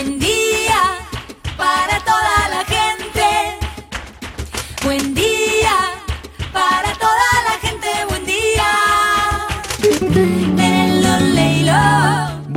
Buen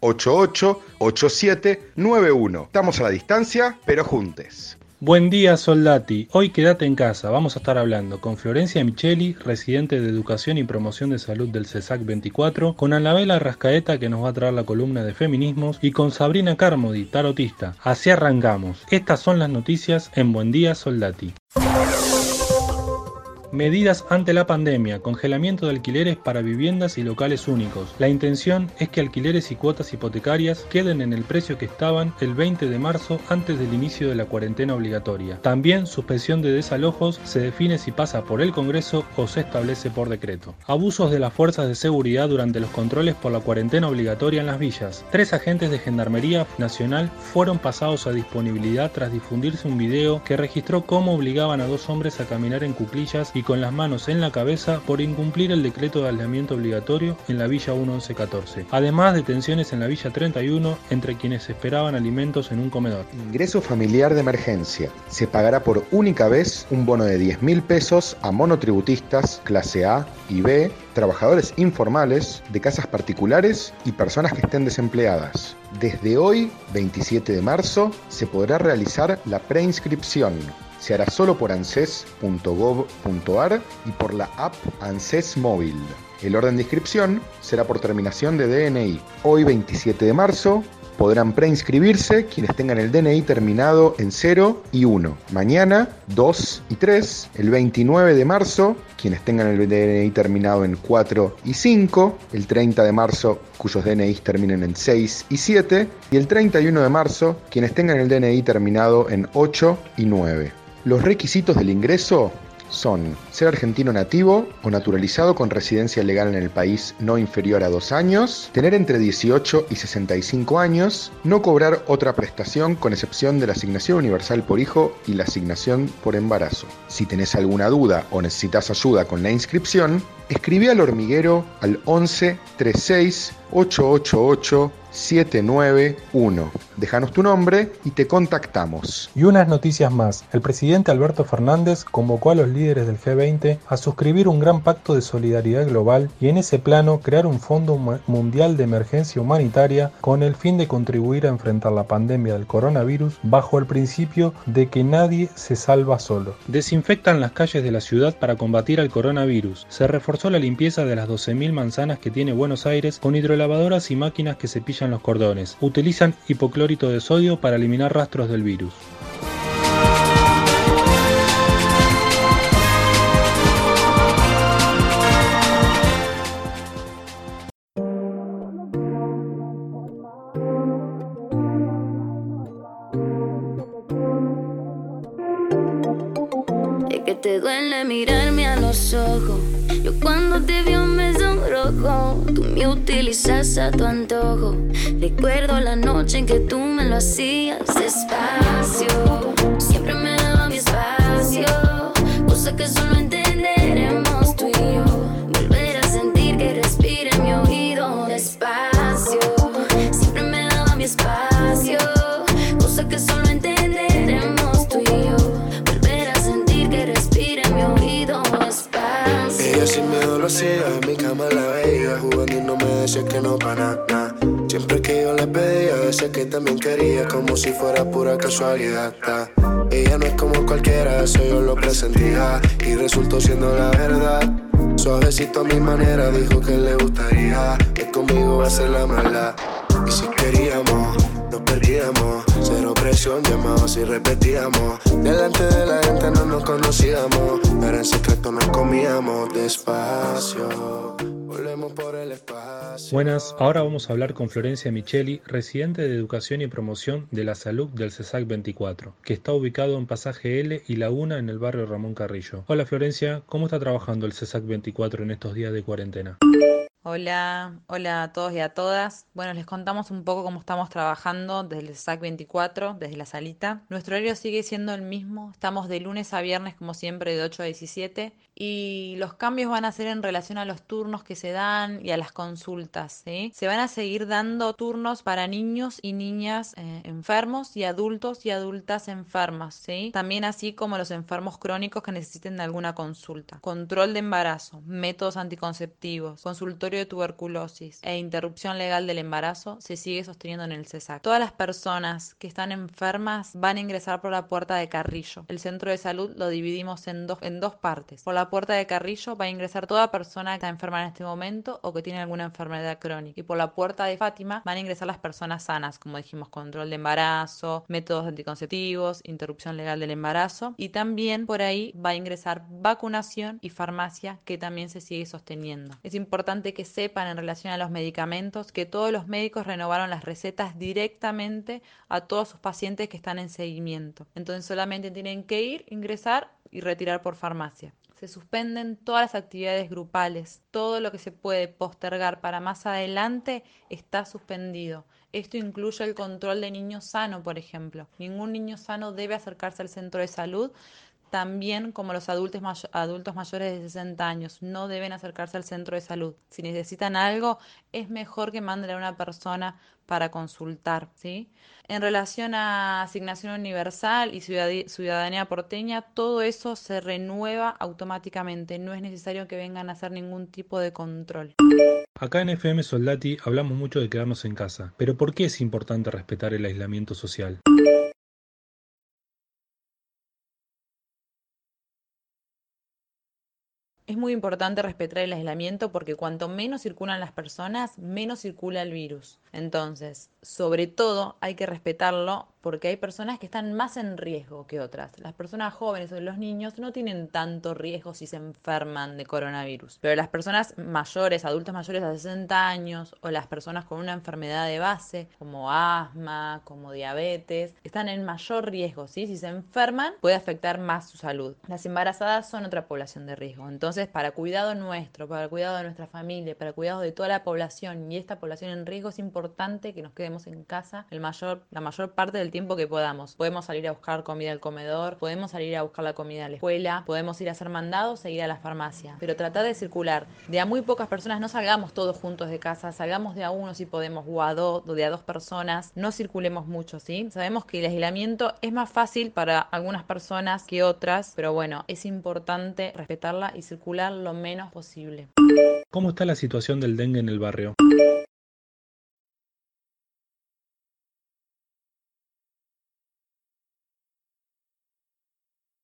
88 87 91. Estamos a la distancia, pero juntes. Buen día, Soldati. Hoy quédate en casa. Vamos a estar hablando con Florencia Micheli, residente de Educación y Promoción de Salud del CESAC 24, con Anabela Rascaeta, que nos va a traer la columna de feminismos, y con Sabrina Carmody, tarotista. Así arrancamos. Estas son las noticias en Buen día, Soldati. Medidas ante la pandemia, congelamiento de alquileres para viviendas y locales únicos. La intención es que alquileres y cuotas hipotecarias queden en el precio que estaban el 20 de marzo antes del inicio de la cuarentena obligatoria. También suspensión de desalojos se define si pasa por el Congreso o se establece por decreto. Abusos de las fuerzas de seguridad durante los controles por la cuarentena obligatoria en las villas. Tres agentes de Gendarmería Nacional fueron pasados a disponibilidad tras difundirse un video que registró cómo obligaban a dos hombres a caminar en cuclillas y con las manos en la cabeza por incumplir el decreto de aislamiento obligatorio en la Villa 1114. Además, detenciones en la Villa 31 entre quienes esperaban alimentos en un comedor. Ingreso familiar de emergencia. Se pagará por única vez un bono de 10 mil pesos a monotributistas clase A y B, trabajadores informales de casas particulares y personas que estén desempleadas. Desde hoy, 27 de marzo, se podrá realizar la preinscripción se hará solo por anses.gov.ar y por la app ANSES Móvil. El orden de inscripción será por terminación de DNI. Hoy 27 de marzo podrán preinscribirse quienes tengan el DNI terminado en 0 y 1. Mañana 2 y 3. El 29 de marzo quienes tengan el DNI terminado en 4 y 5. El 30 de marzo cuyos DNI terminen en 6 y 7. Y el 31 de marzo quienes tengan el DNI terminado en 8 y 9. Los requisitos del ingreso son ser argentino nativo o naturalizado con residencia legal en el país no inferior a dos años, tener entre 18 y 65 años, no cobrar otra prestación con excepción de la asignación universal por hijo y la asignación por embarazo. Si tenés alguna duda o necesitas ayuda con la inscripción, escribí al hormiguero al 11 36 888 791. Déjanos tu nombre y te contactamos. Y unas noticias más. El presidente Alberto Fernández convocó a los líderes del G20 a suscribir un gran pacto de solidaridad global y en ese plano crear un fondo mundial de emergencia humanitaria con el fin de contribuir a enfrentar la pandemia del coronavirus bajo el principio de que nadie se salva solo. Desinfectan las calles de la ciudad para combatir al coronavirus. Se reforzó la limpieza de las 12.000 manzanas que tiene Buenos Aires con hidrolavadoras y máquinas que cepillan los cordones. Utilizan hipoclorito de sodio para eliminar rastros del virus. Utilizas a tu antojo. Recuerdo la noche en que tú me lo hacías despacio. Siempre me daba mi espacio. Cosa que solo que no para nada. Siempre que yo le pedía, decía que también quería Como si fuera pura casualidad. Ella no es como cualquiera, eso yo lo presentía Y resultó siendo la verdad. Suavecito a mi manera, dijo que le gustaría Que conmigo va a ser la maldad Y si queríamos, nos perdíamos Cero presión, llamados y repetíamos. Delante de la gente no nos conocíamos Pero en secreto nos comíamos despacio Buenas, ahora vamos a hablar con Florencia Micheli, residente de Educación y Promoción de la Salud del CESAC 24, que está ubicado en Pasaje L y Laguna en el barrio Ramón Carrillo. Hola Florencia, ¿cómo está trabajando el CESAC 24 en estos días de cuarentena? Hola, hola a todos y a todas. Bueno, les contamos un poco cómo estamos trabajando desde el SAC 24, desde la salita. Nuestro horario sigue siendo el mismo. Estamos de lunes a viernes, como siempre, de 8 a 17. Y los cambios van a ser en relación a los turnos que se dan y a las consultas. ¿sí? Se van a seguir dando turnos para niños y niñas eh, enfermos y adultos y adultas enfermas. También así como los enfermos crónicos que necesiten alguna consulta. Control de embarazo, métodos anticonceptivos, consultorio de tuberculosis e interrupción legal del embarazo se sigue sosteniendo en el CESAC. Todas las personas que están enfermas van a ingresar por la puerta de Carrillo. El centro de salud lo dividimos en dos, en dos partes. Por la puerta de Carrillo va a ingresar toda persona que está enferma en este momento o que tiene alguna enfermedad crónica. Y por la puerta de Fátima van a ingresar las personas sanas, como dijimos, control de embarazo, métodos anticonceptivos, interrupción legal del embarazo. Y también por ahí va a ingresar vacunación y farmacia que también se sigue sosteniendo. Es importante que sepan en relación a los medicamentos que todos los médicos renovaron las recetas directamente a todos sus pacientes que están en seguimiento. Entonces solamente tienen que ir, ingresar y retirar por farmacia. Se suspenden todas las actividades grupales. Todo lo que se puede postergar para más adelante está suspendido. Esto incluye el control de niños sano, por ejemplo. Ningún niño sano debe acercarse al centro de salud también como los adultos, mayores de 60 años no deben acercarse al centro de salud. Si necesitan algo, es mejor que manden a una persona para consultar. ¿sí? En relación a asignación universal y ciudadanía porteña, todo eso se renueva automáticamente. No es necesario que vengan a hacer ningún tipo de control. Acá en FM Soldati hablamos mucho de quedarnos en casa, pero ¿por qué es importante respetar el aislamiento social? Es muy importante respetar el aislamiento porque cuanto menos circulan las personas, menos circula el virus. Entonces, sobre todo hay que respetarlo porque hay personas que están más en riesgo que otras. Las personas jóvenes o los niños no tienen tanto riesgo si se enferman de coronavirus. Pero las personas mayores, adultos mayores de 60 años o las personas con una enfermedad de base como asma, como diabetes, están en mayor riesgo. ¿sí? Si se enferman puede afectar más su salud. Las embarazadas son otra población de riesgo. Entonces, para cuidado nuestro, para cuidado de nuestra familia, para cuidado de toda la población y esta población en riesgo es importante que nos quedemos en casa el mayor, la mayor parte del tiempo que podamos. Podemos salir a buscar comida al comedor, podemos salir a buscar la comida a la escuela, podemos ir a hacer mandados e ir a la farmacia. Pero tratar de circular. De a muy pocas personas, no salgamos todos juntos de casa, salgamos de a uno si podemos, o a dos, de a dos personas. No circulemos mucho, ¿sí? Sabemos que el aislamiento es más fácil para algunas personas que otras, pero bueno, es importante respetarla y circular lo menos posible. ¿Cómo está la situación del dengue en el barrio?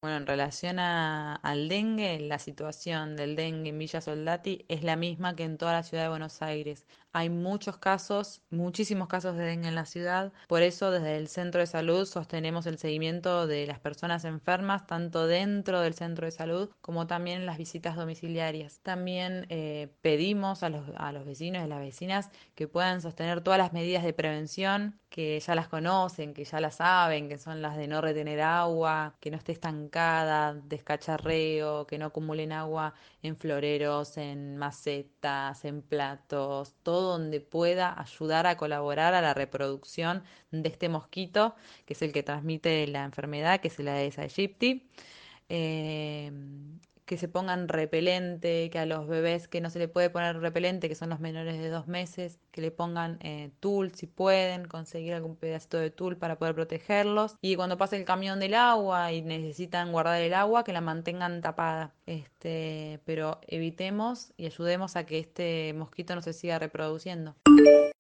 Bueno, en relación al dengue, la situación del dengue en Villa Soldati es la misma que en toda la ciudad de Buenos Aires. Hay muchos casos, muchísimos casos de dengue en la ciudad. Por eso desde el centro de salud sostenemos el seguimiento de las personas enfermas, tanto dentro del centro de salud como también en las visitas domiciliarias. También eh, pedimos a los, a los vecinos y las vecinas que puedan sostener todas las medidas de prevención, que ya las conocen, que ya las saben, que son las de no retener agua, que no esté estancada, descacharreo, que no acumulen agua en floreros, en macetas, en platos, todo donde pueda ayudar a colaborar a la reproducción de este mosquito, que es el que transmite la enfermedad, que es la Aedes aegypti. Eh, que se pongan repelente, que a los bebés que no se le puede poner repelente, que son los menores de dos meses, que le pongan eh, tul si pueden, conseguir algún pedacito de tul para poder protegerlos. Y cuando pase el camión del agua y necesitan guardar el agua, que la mantengan tapada. Este, pero evitemos y ayudemos a que este mosquito no se siga reproduciendo.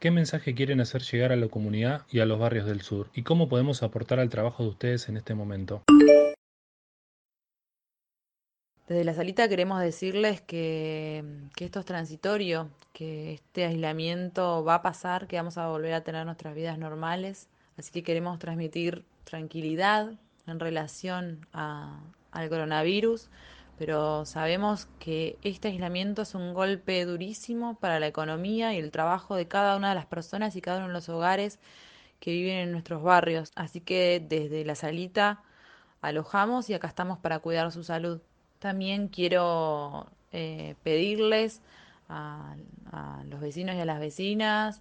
¿Qué mensaje quieren hacer llegar a la comunidad y a los barrios del sur? ¿Y cómo podemos aportar al trabajo de ustedes en este momento? Desde la salita queremos decirles que, esto es transitorio, que este aislamiento va a pasar, que vamos a volver a tener nuestras vidas normales. Así que queremos transmitir tranquilidad en relación al coronavirus, pero sabemos que este aislamiento es un golpe durísimo para la economía y el trabajo de cada una de las personas y cada uno de los hogares que viven en nuestros barrios. Así que desde la salita alojamos y acá estamos para cuidar su salud. También quiero eh, pedirles a, los vecinos y a las vecinas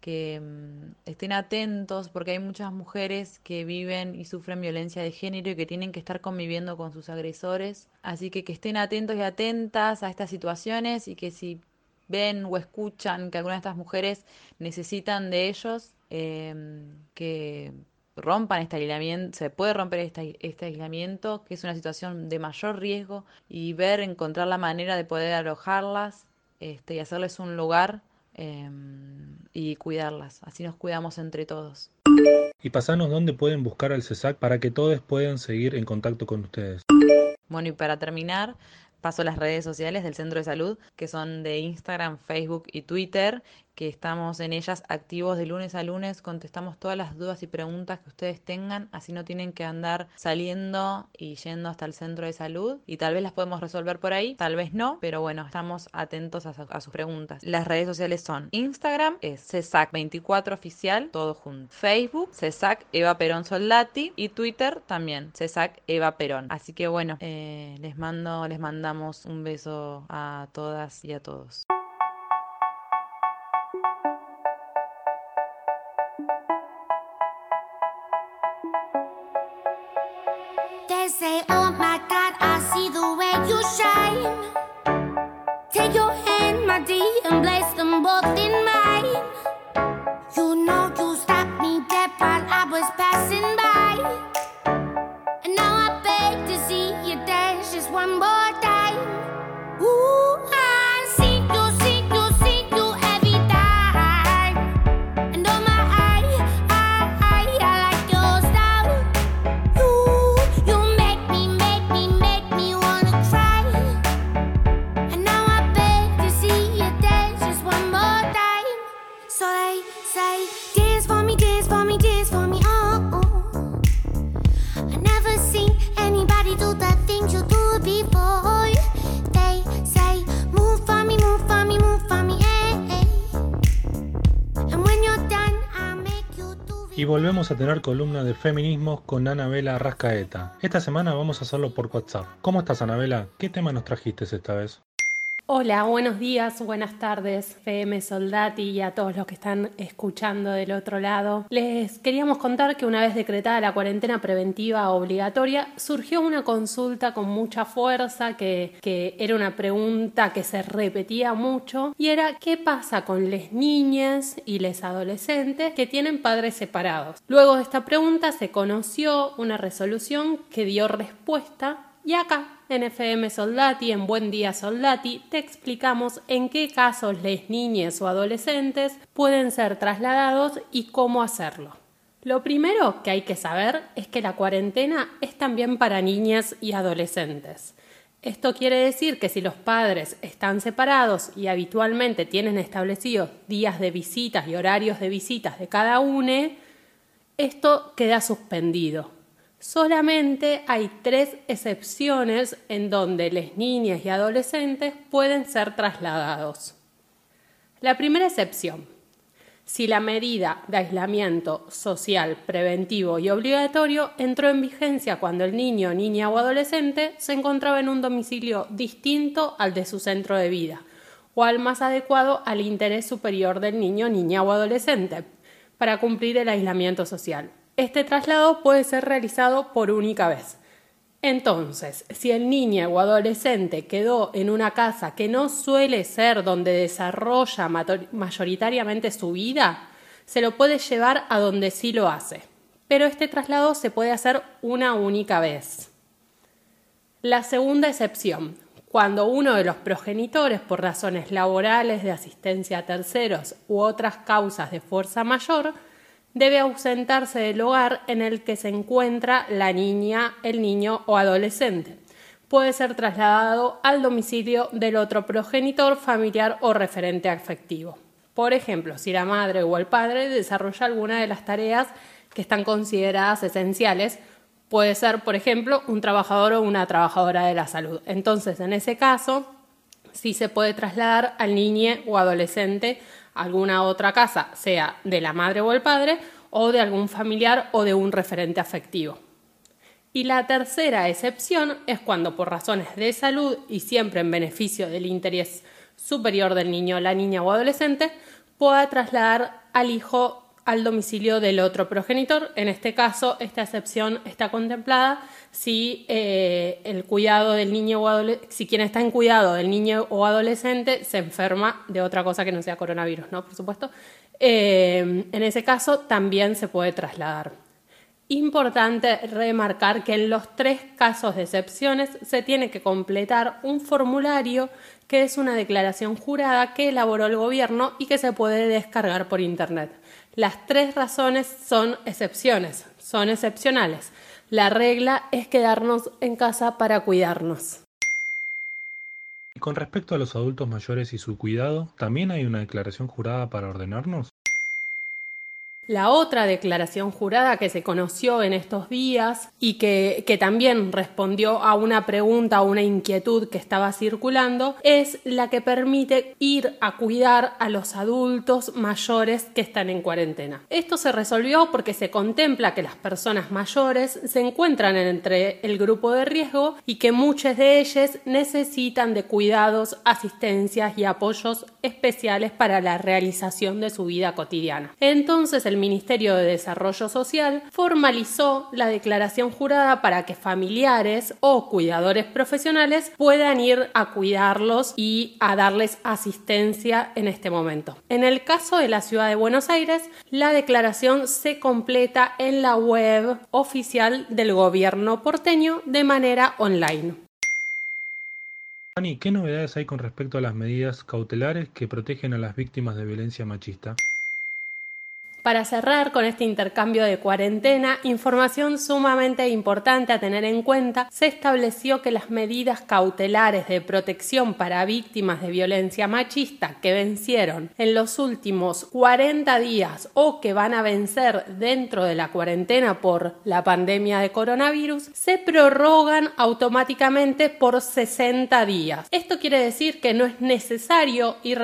que mm, estén atentos porque hay muchas mujeres que viven y sufren violencia de género y que tienen que estar conviviendo con sus agresores. Así que que estén atentos y atentas a estas situaciones y que si ven o escuchan que alguna de estas mujeres necesitan de ellos, em, que rompan este aislamiento, se puede romper este, este aislamiento, que es una situación de mayor riesgo, y ver, encontrar la manera de poder alojarlas este, y hacerles un lugar em, y cuidarlas. Así nos cuidamos entre todos. Y pasanos dónde pueden buscar al CESAC para que todos puedan seguir en contacto con ustedes. Bueno, y para terminar, paso las redes sociales del Centro de Salud, que son de Instagram, Facebook y Twitter, que estamos en ellas activos de lunes a lunes, contestamos todas las dudas y preguntas que ustedes tengan, así no tienen que andar saliendo y yendo hasta el centro de salud y tal vez las podemos resolver por ahí, tal vez no, pero bueno, estamos atentos a, sus preguntas. Las redes sociales son Instagram, es CESAC24 oficial, todo junto. Facebook, CESAC Eva Perón Soldati y Twitter también, CESAC Eva Perón. Así que bueno, eh, les mando, les mandamos un beso a todas y a todos. Y volvemos a tener columna de feminismos con Anabela Rascaeta. Esta semana vamos a hacerlo por WhatsApp. ¿Cómo estás, Anabela? ¿Qué tema nos trajiste esta vez? Hola, buenos días, buenas tardes, FM Soldati y a todos los que están escuchando del otro lado. Les queríamos contar que una vez decretada la cuarentena preventiva obligatoria, surgió una consulta con mucha fuerza, que, que era una pregunta que se repetía mucho, y era ¿qué pasa con las niñas y los adolescentes que tienen padres separados? Luego de esta pregunta se conoció una resolución que dio respuesta y acá, en FM Soldati, en Buen Día Soldati, te explicamos en qué casos les niñas o adolescentes pueden ser trasladados y cómo hacerlo. Lo primero que hay que saber es que la cuarentena es también para niñas y adolescentes. Esto quiere decir que si los padres están separados y habitualmente tienen establecidos días de visitas y horarios de visitas de cada uno, esto queda suspendido. Solamente hay tres excepciones en donde las niñas y adolescentes pueden ser trasladados. La primera excepción, si la medida de aislamiento social, preventivo y obligatorio entró en vigencia cuando el niño, niña o adolescente se encontraba en un domicilio distinto al de su centro de vida o al más adecuado al interés superior del niño, niña o adolescente para cumplir el aislamiento social. Este traslado puede ser realizado por única vez. Entonces, si el niño o adolescente quedó en una casa que no suele ser donde desarrolla mayoritariamente su vida, se lo puede llevar a donde sí lo hace. Pero este traslado se puede hacer una única vez. La segunda excepción, cuando uno de los progenitores, por razones laborales, de asistencia a terceros u otras causas de fuerza mayor, debe ausentarse del hogar en el que se encuentra la niña, el niño o adolescente. Puede ser trasladado al domicilio del otro progenitor, familiar o referente afectivo. Por ejemplo, si la madre o el padre desarrolla alguna de las tareas que están consideradas esenciales, Puede ser, por ejemplo, un trabajador o una trabajadora de la salud. Entonces, en ese caso, sí se puede trasladar al niño o adolescente alguna otra casa, sea de la madre o el padre, o de algún familiar o de un referente afectivo. Y la tercera excepción es cuando por razones de salud y siempre en beneficio del interés superior del niño, la niña o adolescente, pueda trasladar al hijo al domicilio del otro progenitor. En este caso, esta excepción está contemplada si eh, el cuidado del niño o si quien está en cuidado del niño o adolescente se enferma de otra cosa que no sea coronavirus, ¿no? Por supuesto. Eh, en ese caso también se puede trasladar. Importante remarcar que en los tres casos de excepciones se tiene que completar un formulario que es una declaración jurada que elaboró el gobierno y que se puede descargar por Internet. Las tres razones son excepciones, son excepcionales. La regla es quedarnos en casa para cuidarnos. Y con respecto a los adultos mayores y su cuidado, ¿también hay una declaración jurada para ordenarnos? La otra declaración jurada que se conoció en estos días y que, también respondió a una pregunta, o una inquietud que estaba circulando, es la que permite ir a cuidar a los adultos mayores que están en cuarentena. Esto se resolvió porque se contempla que las personas mayores se encuentran entre el grupo de riesgo y que muchas de ellas necesitan de cuidados, asistencias y apoyos especiales para la realización de su vida cotidiana. Entonces, el Ministerio de Desarrollo Social formalizó la declaración jurada para que familiares o cuidadores profesionales puedan ir a cuidarlos y a darles asistencia en este momento. En el caso de la ciudad de Buenos Aires, la declaración se completa en la web oficial del gobierno porteño de manera online. Ani, ¿qué novedades hay con respecto a las medidas cautelares que protegen a las víctimas de violencia machista? Para cerrar con este intercambio de cuarentena, información sumamente importante a tener en cuenta, se estableció que las medidas cautelares de protección para víctimas de violencia machista que vencieron en los últimos 40 días o que van a vencer dentro de la cuarentena por la pandemia de coronavirus, se prorrogan automáticamente por 60 días. Esto quiere decir que no es necesario ir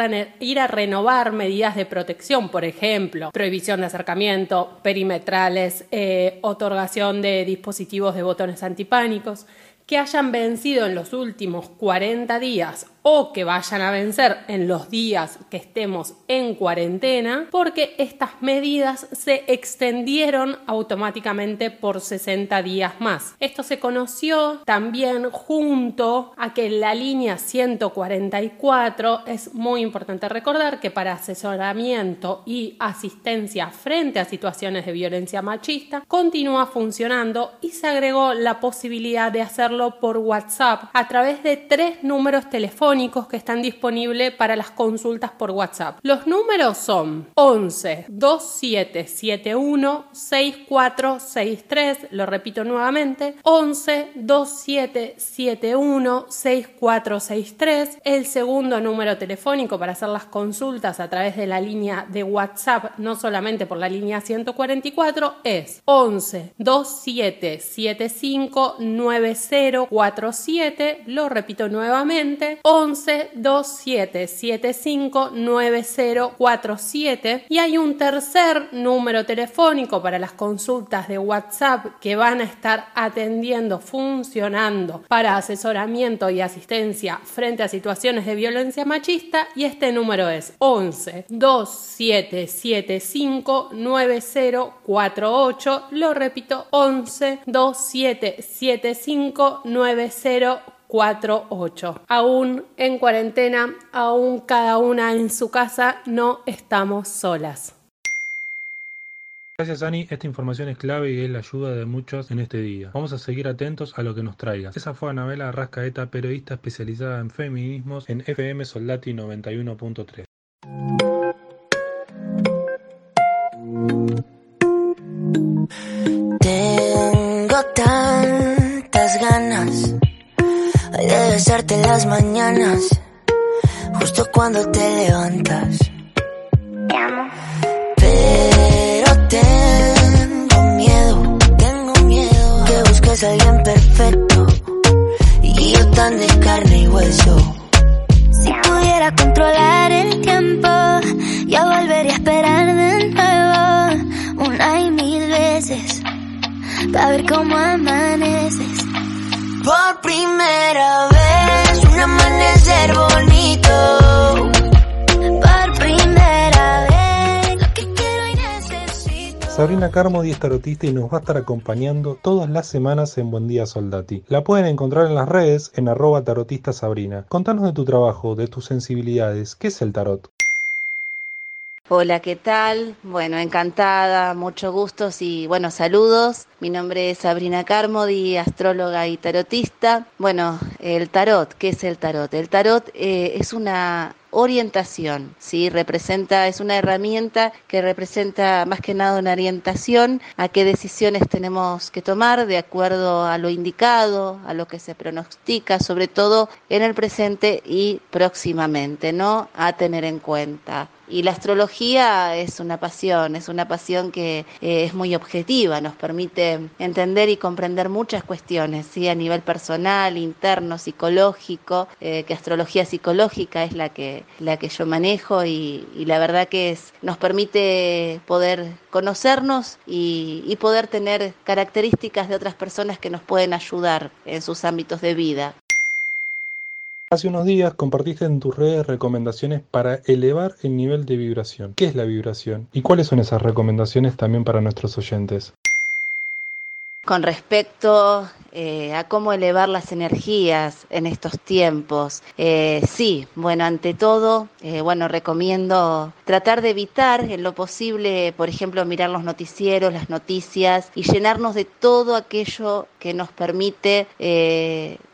a, renovar medidas de protección, por ejemplo, prohibición de acercamiento, perimetrales, eh, otorgación de dispositivos de botones antipánicos, que hayan vencido en los últimos 40 días o que vayan a vencer en los días que estemos en cuarentena, porque estas medidas se extendieron automáticamente por 60 días más. Esto se conoció también junto a que la línea 144 es muy importante recordar que para asesoramiento y asistencia frente a situaciones de violencia machista continúa funcionando y se agregó la posibilidad de hacerlo por WhatsApp a través de tres números telefónicos que están disponibles para las consultas por WhatsApp. Los números son 11 2771 6463, lo repito nuevamente, 11 2771 6463. El segundo número telefónico para hacer las consultas a través de la línea de WhatsApp, no solamente por la línea 144, es 11 2775 9047, lo repito nuevamente, 11 2775 9047 y hay un tercer número telefónico para las consultas de WhatsApp que van a estar atendiendo, funcionando para asesoramiento y asistencia frente a situaciones de violencia machista. Y este número es 11 2775 9048 lo repito 11 2775 9048 48. Aún en cuarentena, aún cada una en su casa, no estamos solas. Gracias Ani, esta información es clave y es la ayuda de muchos en este día. Vamos a seguir atentos a lo que nos traiga. Esa fue Anabela Rascaeta, periodista especializada en feminismos en FM Soldati 91.3. de besarte en las mañanas, justo cuando te levantas. Te amo. Pero tengo miedo, tengo miedo que busques a alguien perfecto y yo tan de carne y hueso. Si pudiera controlar el tiempo, yo volvería a esperar de nuevo una y mil veces para ver cómo amar. Por primera vez, un amanecer bonito. Por primera vez, lo que quiero y necesito. Sabrina Carmody es tarotista y nos va a estar acompañando todas las semanas en Buen Día Soldati. La pueden encontrar en las redes en arroba tarotista Sabrina. Contanos de tu trabajo, de tus sensibilidades. ¿Qué es el tarot? Hola, ¿qué tal? Bueno, encantada, mucho gusto y bueno, saludos. Mi nombre es Sabrina Carmody, astróloga y tarotista. Bueno, el tarot, ¿qué es el tarot? El tarot eh, es una orientación, ¿sí? Representa, es una herramienta que representa más que nada una orientación a qué decisiones tenemos que tomar de acuerdo a lo indicado, a lo que se pronostica, sobre todo en el presente y próximamente, ¿no? A tener en cuenta. Y la astrología es una pasión, es una pasión que eh, es muy objetiva, nos permite entender y comprender muchas cuestiones, ¿sí? a nivel personal, interno, psicológico, eh, que astrología psicológica es la que, la que yo manejo y, y la verdad que es, nos permite poder conocernos y, y poder tener características de otras personas que nos pueden ayudar en sus ámbitos de vida. Hace unos días compartiste en tus redes recomendaciones para elevar el nivel de vibración. ¿Qué es la vibración? ¿Y cuáles son esas recomendaciones también para nuestros oyentes? con respecto eh, a cómo elevar las energías en estos tiempos. Eh, sí, bueno, ante todo, eh, bueno, recomiendo tratar de evitar en lo posible, por ejemplo, mirar los noticieros, las noticias y llenarnos de todo aquello que nos permite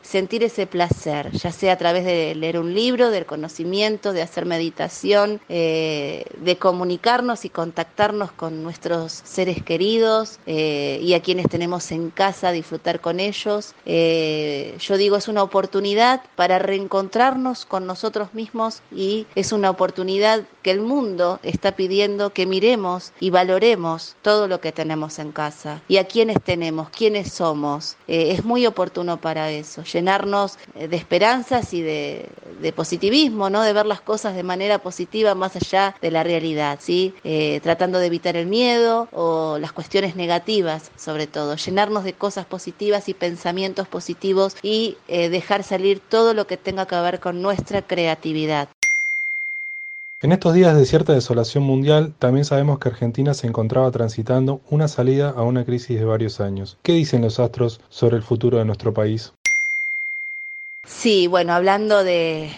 sentir ese placer, ya sea a través de leer un libro, del conocimiento, de hacer meditación, de comunicarnos y contactarnos con nuestros seres queridos y a quienes tenemos en casa, disfrutar con ellos. Eh, yo digo, es una oportunidad para reencontrarnos con nosotros mismos y es una oportunidad que el mundo está pidiendo que miremos y valoremos todo lo que tenemos en casa y a quienes tenemos, quiénes somos. Eh, es muy oportuno para eso, llenarnos de esperanzas y de, positivismo, ¿no? de ver las cosas de manera positiva más allá de la realidad, ¿sí? Eh, tratando de evitar el miedo o las cuestiones negativas sobre todo, llenarnos de cosas positivas y pensamientos positivos y eh, dejar salir todo lo que tenga que ver con nuestra creatividad. En estos días de cierta desolación mundial, también sabemos que Argentina se encontraba transitando una salida a una crisis de varios años. ¿Qué dicen los astros sobre el futuro de nuestro país? Sí, bueno, hablando de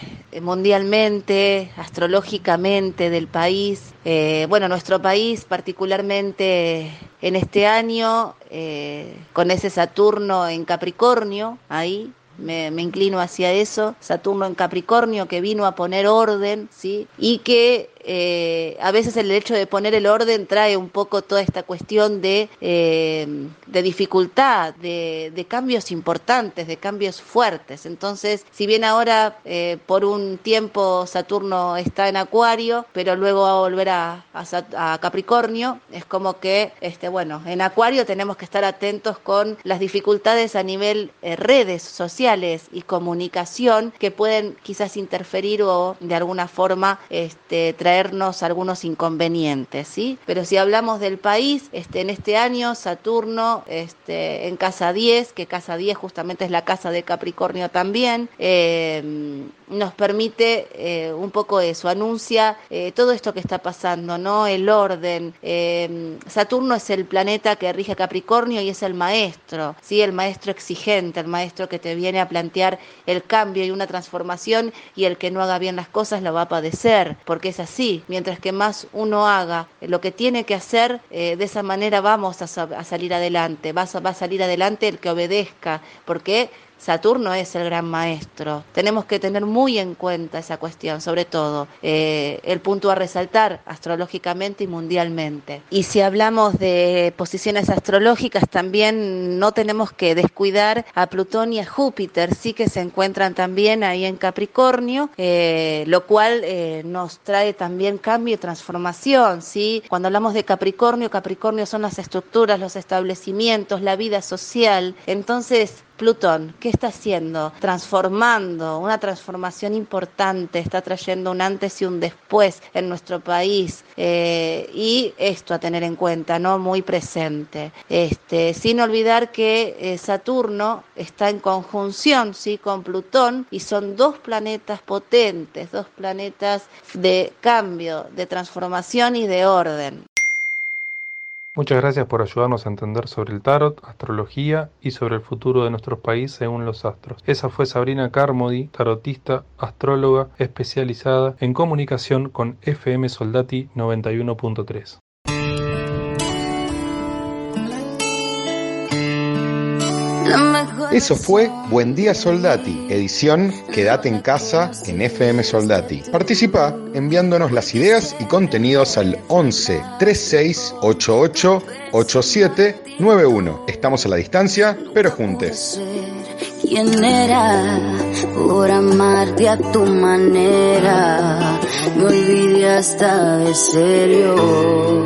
mundialmente, astrológicamente del país, eh, bueno, nuestro país particularmente en este año, eh, con ese Saturno en Capricornio, ahí, me, inclino hacia eso, Saturno en Capricornio que vino a poner orden, ¿sí? Y que eh, a veces el hecho de poner el orden trae un poco toda esta cuestión de, eh, de dificultad, de, de, cambios importantes, de cambios fuertes. Entonces, si bien ahora eh, por un tiempo Saturno está en Acuario, pero luego va a volver a, a, Capricornio, es como que, este, bueno, en Acuario tenemos que estar atentos con las dificultades a nivel redes sociales y comunicación que pueden quizás interferir o de alguna forma este, traer traernos algunos inconvenientes, ¿sí? Pero si hablamos del país, este, en este año Saturno este, en casa 10, que casa 10 justamente es la casa de Capricornio también, eh, nos permite eh, un poco eso, anuncia eh, todo esto que está pasando, ¿no? El orden. Eh, Saturno es el planeta que rige Capricornio y es el maestro, ¿sí? El maestro exigente, el maestro que te viene a plantear el cambio y una transformación y el que no haga bien las cosas lo va a padecer, porque es así sí, mientras que más uno haga lo que tiene que hacer, eh, de esa manera vamos a, a salir adelante, va a, va a salir adelante el que obedezca, porque Saturno es el gran maestro. Tenemos que tener muy en cuenta esa cuestión, sobre todo eh, el punto a resaltar astrológicamente y mundialmente. Y si hablamos de posiciones astrológicas, también no tenemos que descuidar a Plutón y a Júpiter, sí que se encuentran también ahí en Capricornio, eh, lo cual eh, nos trae también cambio y transformación. ¿sí? Cuando hablamos de Capricornio, Capricornio son las estructuras, los establecimientos, la vida social. Entonces, Plutón, ¿qué está haciendo? Transformando, una transformación importante, está trayendo un antes y un después en nuestro país. eh, y esto a tener en cuenta, ¿no? Muy presente. Este, sin olvidar que eh, Saturno está en conjunción, ¿sí? Con Plutón y son dos planetas potentes, dos planetas de cambio, de transformación y de orden. Muchas gracias por ayudarnos a entender sobre el tarot, astrología y sobre el futuro de nuestro país según los astros. Esa fue Sabrina Carmody, tarotista, astróloga especializada en comunicación con FM Soldati 91.3. Eso fue Buen Día Soldati, edición Quédate en casa en FM Soldati. Participa enviándonos las ideas y contenidos al 11 36 88 87 91. Estamos a la distancia, pero juntos. ¿Quién era por amarte a tu manera? Me olvidé hasta de serio.